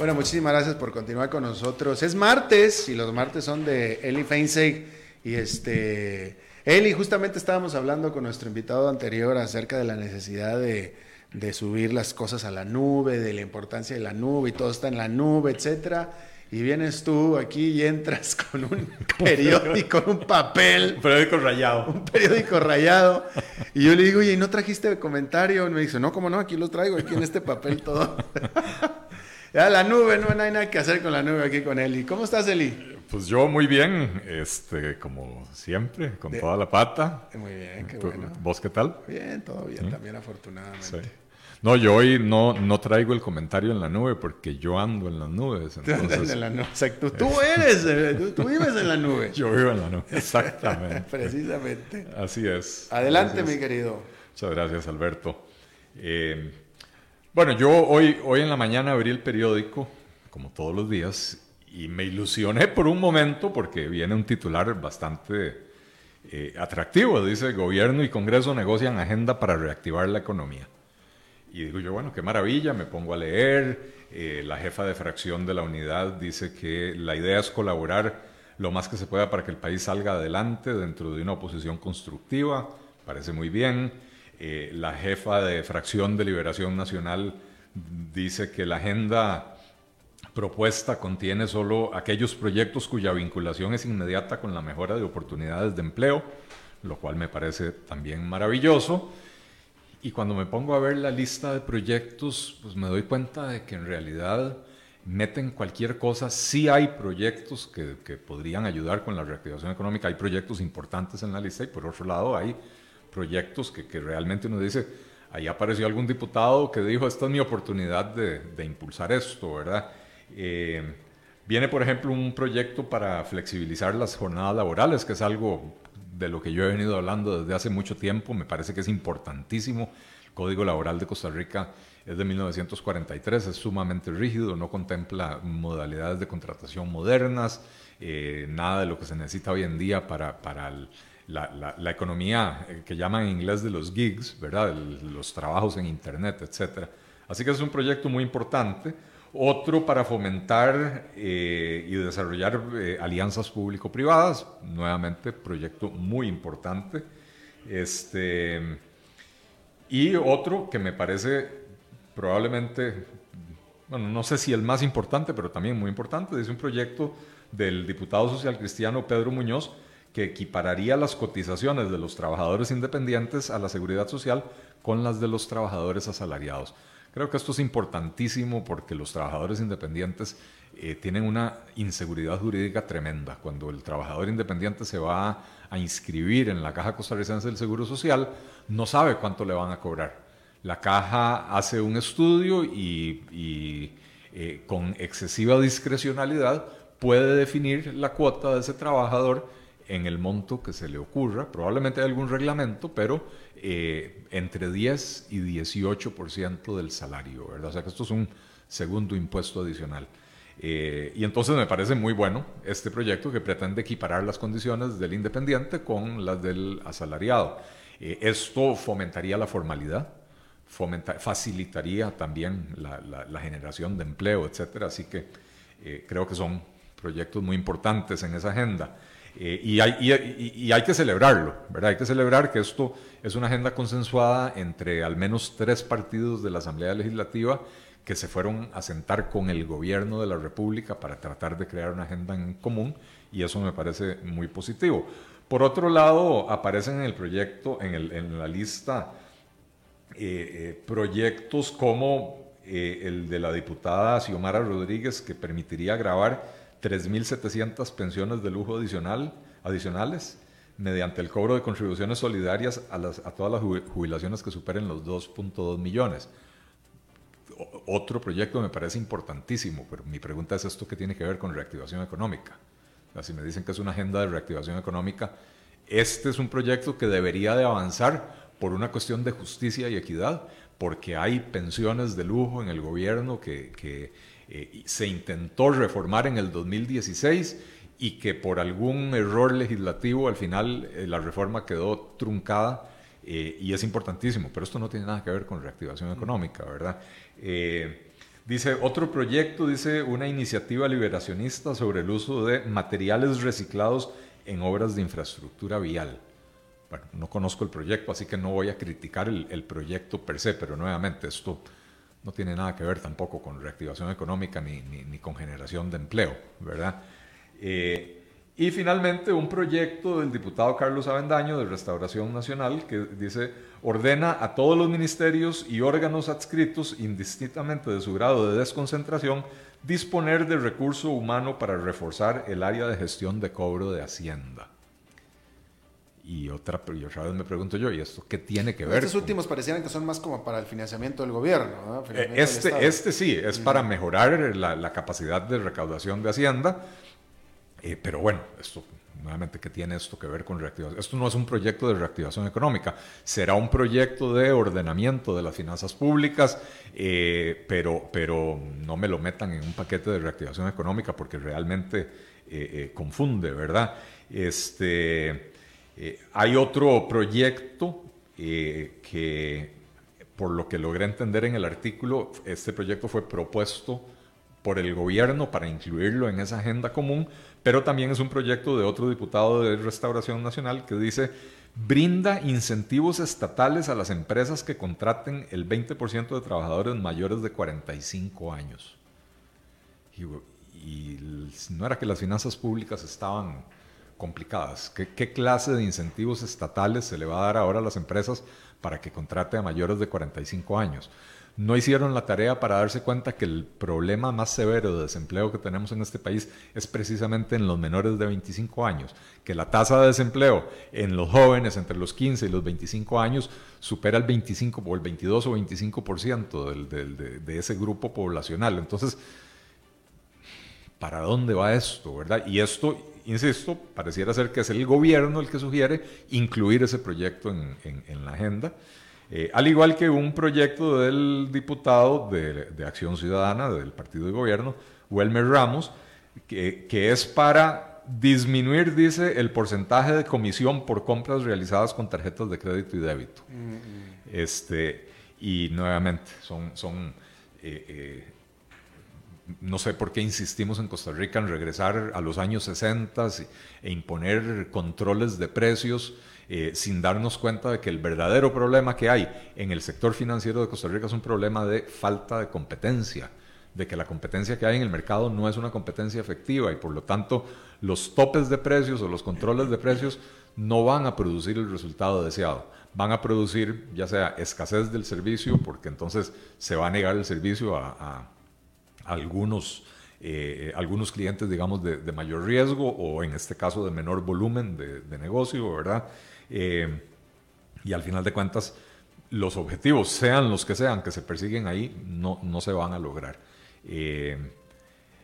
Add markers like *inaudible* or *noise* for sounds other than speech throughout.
Bueno, muchísimas gracias por continuar con nosotros. Es martes y los martes son de Eli Feinseig y este Eli, justamente estábamos hablando con nuestro invitado anterior acerca de la necesidad de, de subir las cosas a la nube, de la importancia de la nube y todo está en la nube, etcétera y vienes tú aquí y entras con un *laughs* periódico, un papel. Un periódico rayado. Un periódico rayado. Y yo le digo, oye, ¿y no trajiste comentario? Y me dice, no, ¿cómo no? Aquí lo traigo, aquí en este papel todo. *laughs* Ya la nube, no, hay nada que hacer con la nube aquí con Eli. ¿Cómo estás, Eli? Pues yo muy bien, este, como siempre, con toda la pata. Muy bien, qué bueno. ¿Vos qué tal? Bien, todo bien, también afortunadamente. No, yo hoy no, no traigo el comentario en la nube porque yo ando en las nubes. *laughs* Entonces, en la nube. Exacto. *laughs* Tú eres, eh, tú, vives en la nube. *laughs* Yo vivo en la nube, exactamente. Precisamente. Así es. Adelante, mi querido. Muchas gracias, Alberto. Eh, bueno, yo hoy, hoy en la mañana abrí el periódico, como todos los días, y me ilusioné por un momento porque viene un titular bastante eh, atractivo. Dice, gobierno y Congreso negocian agenda para reactivar la economía. Y digo yo, bueno, qué maravilla, me pongo a leer. Eh, la jefa de fracción de la unidad dice que la idea es colaborar lo más que se pueda para que el país salga adelante dentro de una oposición constructiva. Parece muy bien. Eh, la jefa de fracción de Liberación Nacional dice que la agenda propuesta contiene solo aquellos proyectos cuya vinculación es inmediata con la mejora de oportunidades de empleo, lo cual me parece también maravilloso. Y cuando me pongo a ver la lista de proyectos, pues me doy cuenta de que en realidad meten cualquier cosa. Sí hay proyectos que, que podrían ayudar con la reactivación económica, hay proyectos importantes en la lista y por otro lado hay proyectos que, que realmente uno dice, ahí apareció algún diputado que dijo, esta es mi oportunidad de, de impulsar esto, ¿verdad? Eh, viene, por ejemplo, un proyecto para flexibilizar las jornadas laborales, que es algo de lo que yo he venido hablando desde hace mucho tiempo, me parece que es importantísimo. El Código Laboral de Costa Rica es de 1943, es sumamente rígido, no contempla modalidades de contratación modernas, eh, nada de lo que se necesita hoy en día para, para la, economía eh, que llaman en inglés de los gigs, ¿verdad? los trabajos en Internet, etc. Así que es un proyecto muy importante. Otro para fomentar eh, y desarrollar eh, alianzas público-privadas, nuevamente proyecto muy importante. Este, y otro que me parece probablemente, bueno, no sé si el más importante, pero también muy importante, es un proyecto del diputado social cristiano Pedro Muñoz, que equipararía las cotizaciones de los trabajadores independientes a la seguridad social con las de los trabajadores asalariados. Creo que esto es importantísimo porque los trabajadores independientes eh, tienen una inseguridad jurídica tremenda. Cuando el trabajador independiente se va a inscribir en la Caja Costarricense del Seguro Social, no sabe cuánto le van a cobrar. La caja hace un estudio y, eh, con excesiva discrecionalidad puede definir la cuota de ese trabajador en el monto que se le ocurra. Probablemente hay algún reglamento, pero eh, entre 10 y 18% del salario, ¿verdad? O sea que esto es un segundo impuesto adicional. Eh, y entonces me parece muy bueno este proyecto que pretende equiparar las condiciones del independiente con las del asalariado. Eh, esto fomentaría la formalidad, facilitaría también la, generación de empleo, etc. Así que creo que son proyectos muy importantes en esa agenda. Eh, y, hay, que celebrarlo, ¿verdad? Hay que celebrar que esto es una agenda consensuada entre al menos tres partidos de la Asamblea Legislativa que se fueron a sentar con el gobierno de la República para tratar de crear una agenda en común y eso me parece muy positivo. Por otro lado, aparecen en el proyecto, en, la lista, eh, eh, proyectos como el de la diputada Xiomara Rodríguez que permitiría grabar 3.700 pensiones de lujo adicional, adicionales mediante el cobro de contribuciones solidarias a, las, a todas las jubilaciones que superen los 2.2 millones. otro proyecto me parece importantísimo, pero mi pregunta es esto que tiene que ver con reactivación económica. si me dicen que es una agenda de reactivación económica, este es un proyecto que debería de avanzar por una cuestión de justicia y equidad, porque hay pensiones de lujo en el gobierno que, que eh, se intentó reformar en el 2016 y que por algún error legislativo al final eh, la reforma quedó truncada eh, y es importantísimo, pero esto no tiene nada que ver con reactivación económica, ¿verdad? Dice, otro proyecto, dice, una iniciativa liberacionista sobre el uso de materiales reciclados en obras de infraestructura vial. Bueno, no conozco el proyecto, así que no voy a criticar el, proyecto per se, pero nuevamente esto no tiene nada que ver tampoco con reactivación económica ni, ni, con generación de empleo, ¿verdad? Eh, y finalmente un proyecto del diputado Carlos Avendaño de Restauración Nacional que dice, ordena a todos los ministerios y órganos adscritos, indistintamente de su grado de desconcentración, disponer de recurso humano para reforzar el área de gestión de cobro de Hacienda. Y otra, y otra vez me pregunto yo, ¿y esto qué tiene que ver? Estos últimos parecieran que son más como para el financiamiento del gobierno. Eh, este, este sí, es para mejorar la, la capacidad de recaudación de Hacienda eh, pero bueno, esto nuevamente que tiene esto que ver con reactivación. Esto no es un proyecto de reactivación económica, será un proyecto de ordenamiento de las finanzas públicas, eh, pero, pero no me lo metan en un paquete de reactivación económica porque realmente eh, confunde, ¿verdad? Este, hay otro proyecto que, por lo que logré entender en el artículo, este proyecto fue propuesto por el gobierno para incluirlo en esa agenda común, pero también es un proyecto de otro diputado de Restauración Nacional que dice, brinda incentivos estatales a las empresas que contraten el 20% de trabajadores mayores de 45 años. Y, no era que las finanzas públicas estaban complicadas. ¿Qué, ¿Qué, clase de incentivos estatales se le va a dar ahora a las empresas para que contrate a mayores de 45 años? no hicieron la tarea para darse cuenta que el problema más severo de desempleo que tenemos en este país es precisamente en los menores de 25 años, que la tasa de desempleo en los jóvenes entre los 15 y los 25 años supera el 25 o el 22 o 25% de, de ese grupo poblacional. Entonces, ¿para dónde va esto? ¿verdad? Y esto, insisto, pareciera ser que es el gobierno el que sugiere incluir ese proyecto en la agenda. Eh, al igual que un proyecto del diputado de, Acción Ciudadana del partido de gobierno, Welmer Ramos, que, es para disminuir, dice, el porcentaje de comisión por compras realizadas con tarjetas de crédito y débito. Mm, mm. Este, y nuevamente, son, son eh, eh, no sé por qué insistimos en Costa Rica en regresar a los años 60 e imponer controles de precios eh, sin darnos cuenta de que el verdadero problema que hay en el sector financiero de Costa Rica es un problema de falta de competencia, de que la competencia que hay en el mercado no es una competencia efectiva y por lo tanto los topes de precios o los controles de precios no van a producir el resultado deseado. Van a producir ya sea escasez del servicio, porque entonces se va a negar el servicio a, algunos, eh, algunos clientes, digamos, de, mayor riesgo o en este caso de menor volumen de, negocio, ¿verdad? Eh, y al final de cuentas, los objetivos, sean los que sean, que se persiguen ahí, no, no se van a lograr. Eh,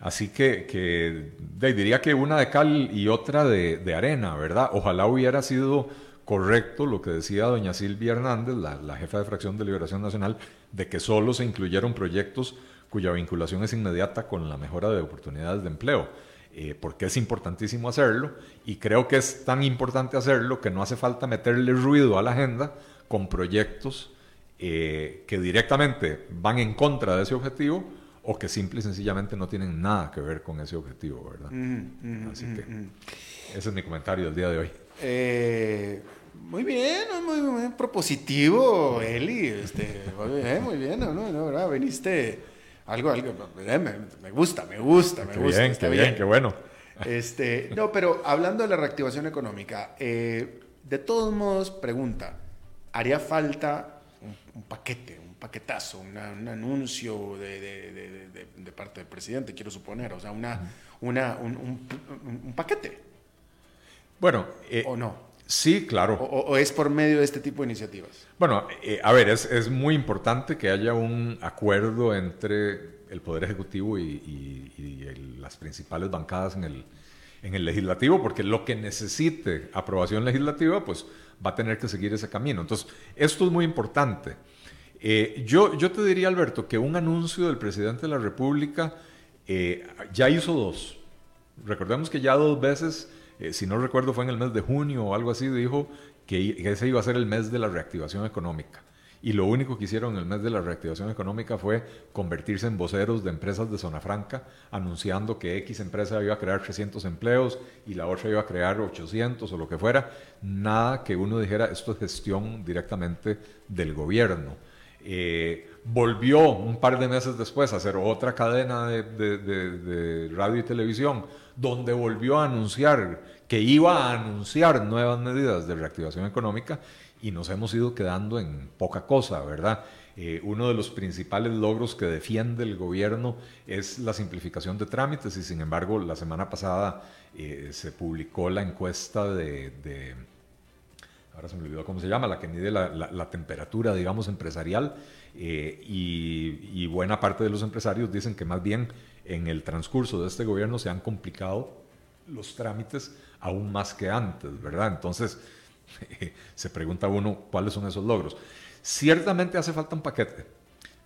así que, diría que una de cal y otra de, arena, ¿verdad? Ojalá hubiera sido correcto lo que decía doña Silvia Hernández, la, jefa de fracción de Liberación Nacional, de que solo se incluyeron proyectos cuya vinculación es inmediata con la mejora de oportunidades de empleo. Eh, porque es importantísimo hacerlo y creo que es tan importante hacerlo que no hace falta meterle ruido a la agenda con proyectos eh, que directamente van en contra de ese objetivo o que simple y sencillamente no tienen nada que ver con ese objetivo, ¿verdad? Así que ese es mi comentario del día de hoy. Eh, muy bien, muy, propositivo, Eli. Este, muy bien, muy bien, ¿no? ¿no? ¿verdad? Veniste algo, algo, me, gusta, me gusta, me gusta. Bien, qué bien, qué bueno. Este, no, pero hablando de la reactivación económica, eh, de todos modos, pregunta, ¿haría falta un, paquete, un paquetazo, un anuncio de, de, parte del presidente, quiero suponer? O sea, una, una, un, un, paquete. Bueno, eh, ¿o no? Sí, claro. O, es por medio de este tipo de iniciativas? Bueno, eh, a ver, es, muy importante que haya un acuerdo entre el Poder Ejecutivo y, las principales bancadas en el, en el legislativo, porque lo que necesite aprobación legislativa, pues va a tener que seguir ese camino. Entonces, esto es muy importante. Eh, yo, yo te diría, Alberto, que un anuncio del presidente de la República eh, ya hizo dos. Recordemos que ya dos veces eh, si no recuerdo fue en el mes de junio o algo así, dijo que, ese iba a ser el mes de la reactivación económica. y lo único que hicieron en el mes de la reactivación económica fue convertirse en voceros de empresas de zona franca, anunciando que X empresa iba a crear 300 empleos y la otra iba a crear 800 o lo que fuera. Nada que uno dijera, esto es gestión directamente del gobierno. Eh, volvió un par de meses después a hacer otra cadena de, radio y televisión, donde volvió a anunciar que iba a anunciar nuevas medidas de reactivación económica y nos hemos ido quedando en poca cosa, ¿verdad? Eh, uno de los principales logros que defiende el gobierno es la simplificación de trámites y sin embargo la semana pasada eh, se publicó la encuesta de, ahora se me olvidó cómo se llama, la que mide la, temperatura, digamos, empresarial eh, y, buena parte de los empresarios dicen que más bien en el transcurso de este gobierno se han complicado los trámites aún más que antes, ¿verdad? Entonces, *laughs* se pregunta uno cuáles son esos logros. Ciertamente hace falta un paquete,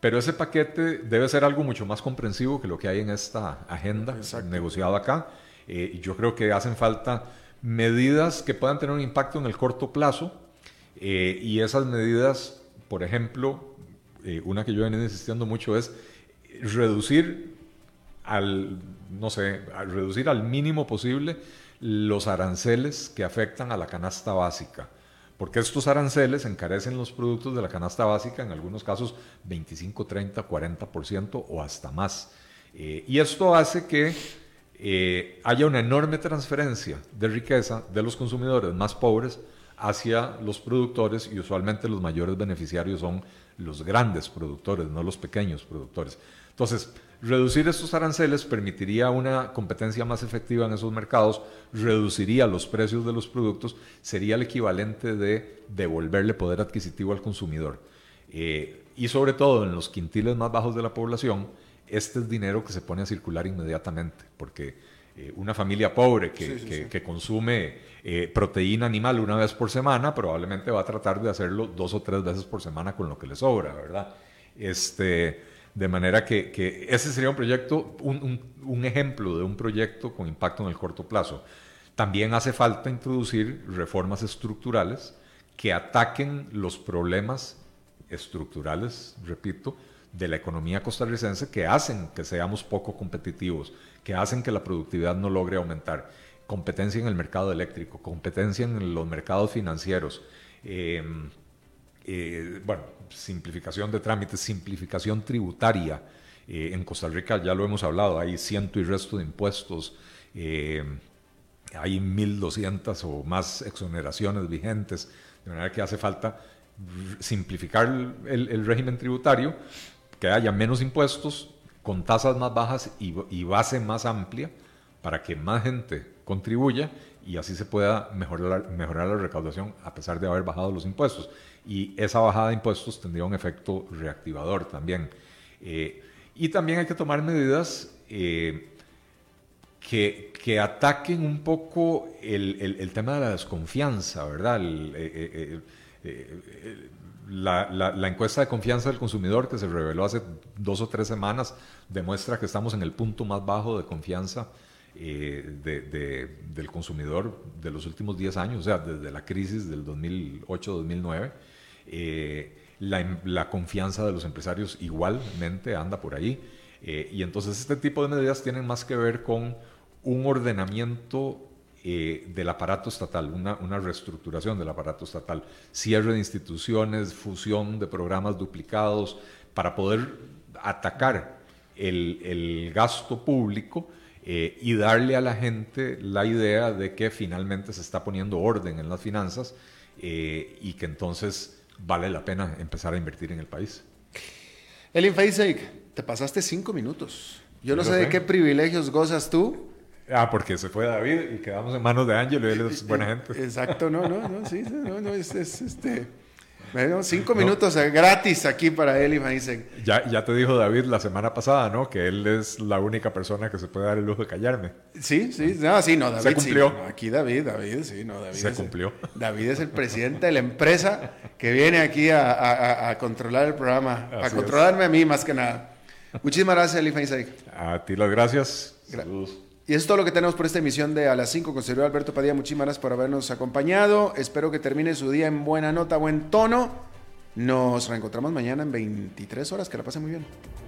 pero ese paquete debe ser algo mucho más comprensivo que lo que hay en esta agenda negociada acá. Eh, yo creo que hacen falta medidas que puedan tener un impacto en el corto plazo eh, y esas medidas, por ejemplo, eh, una que yo he venido insistiendo mucho es reducir al, no sé, reducir al mínimo posible los aranceles que afectan a la canasta básica, porque estos aranceles encarecen los productos de la canasta básica, en algunos casos 25, 30, 40% o hasta más. Eh, y esto hace que eh, haya una enorme transferencia de riqueza de los consumidores más pobres hacia los productores y usualmente los mayores beneficiarios son los grandes productores, no los pequeños productores. Entonces, reducir estos aranceles permitiría una competencia más efectiva en esos mercados, reduciría los precios de los productos, sería el equivalente de devolverle poder adquisitivo al consumidor. Eh, y sobre todo en los quintiles más bajos de la población, este es dinero que se pone a circular inmediatamente, porque eh, una familia pobre que, consume eh, proteína animal una vez por semana probablemente va a tratar de hacerlo dos o tres veces por semana con lo que le sobra, ¿verdad? Este, de manera que, ese sería un proyecto, un, ejemplo de un proyecto con impacto en el corto plazo. También hace falta introducir reformas estructurales que ataquen los problemas estructurales, repito, de la economía costarricense que hacen que seamos poco competitivos, que hacen que la productividad no logre aumentar. Competencia en el mercado eléctrico, competencia en los mercados financieros. Eh, eh, bueno, simplificación de trámites, simplificación tributaria. Eh, en Costa Rica ya lo hemos hablado, hay ciento y resto de impuestos, hay 1.200 o más exoneraciones vigentes, de manera que hace falta simplificar el, régimen tributario, que haya menos impuestos, con tasas más bajas y, base más amplia, para que más gente contribuya y así se pueda mejorar, mejorar la recaudación a pesar de haber bajado los impuestos y esa bajada de impuestos tendría un efecto reactivador también. Eh, y también hay que tomar medidas eh, que, que, ataquen un poco el, el, tema de la desconfianza, ¿verdad? Eh, la, la, la, encuesta de confianza del consumidor que se reveló hace dos o tres semanas demuestra que estamos en el punto más bajo de confianza de, del consumidor de los últimos 10 años, o sea, desde la crisis del 2008-2009. Eh, la, confianza de los empresarios igualmente anda por ahí. Eh, y entonces este tipo de medidas tienen más que ver con un ordenamiento eh, del aparato estatal, una, una, reestructuración del aparato estatal, cierre de instituciones, fusión de programas duplicados, para poder atacar el, el gasto público y darle a la gente la idea de que finalmente se está poniendo orden en las finanzas y que entonces vale la pena empezar a invertir en el país. Elin Feisek, te pasaste cinco minutos. Yo no sé de qué privilegios gozas tú. Ah, porque se fue David y quedamos en manos de Ángel y él es buena gente. Exacto, no, no, no, sí, no, no, es, es este bueno, cinco minutos gratis aquí para él y me Ya, ya te dijo David la semana pasada, ¿no? Que él es la única persona que se puede dar el lujo de callarme. Sí, sí, no, sí, no, David. Se cumplió. aquí David, David, sí, no, David. Se cumplió. David es el presidente de la empresa que viene aquí a, controlar el programa, a controlarme a mí más que nada. Muchísimas gracias, Eli Feinstein. A ti las gracias. Saludos. Y eso es todo lo que tenemos por esta emisión de A las 5 con Sergio Alberto Padilla. Muchísimas gracias por habernos acompañado. Espero que termine su día en buena nota, buen tono. Nos reencontramos mañana en 23 horas. Que la pasen muy bien.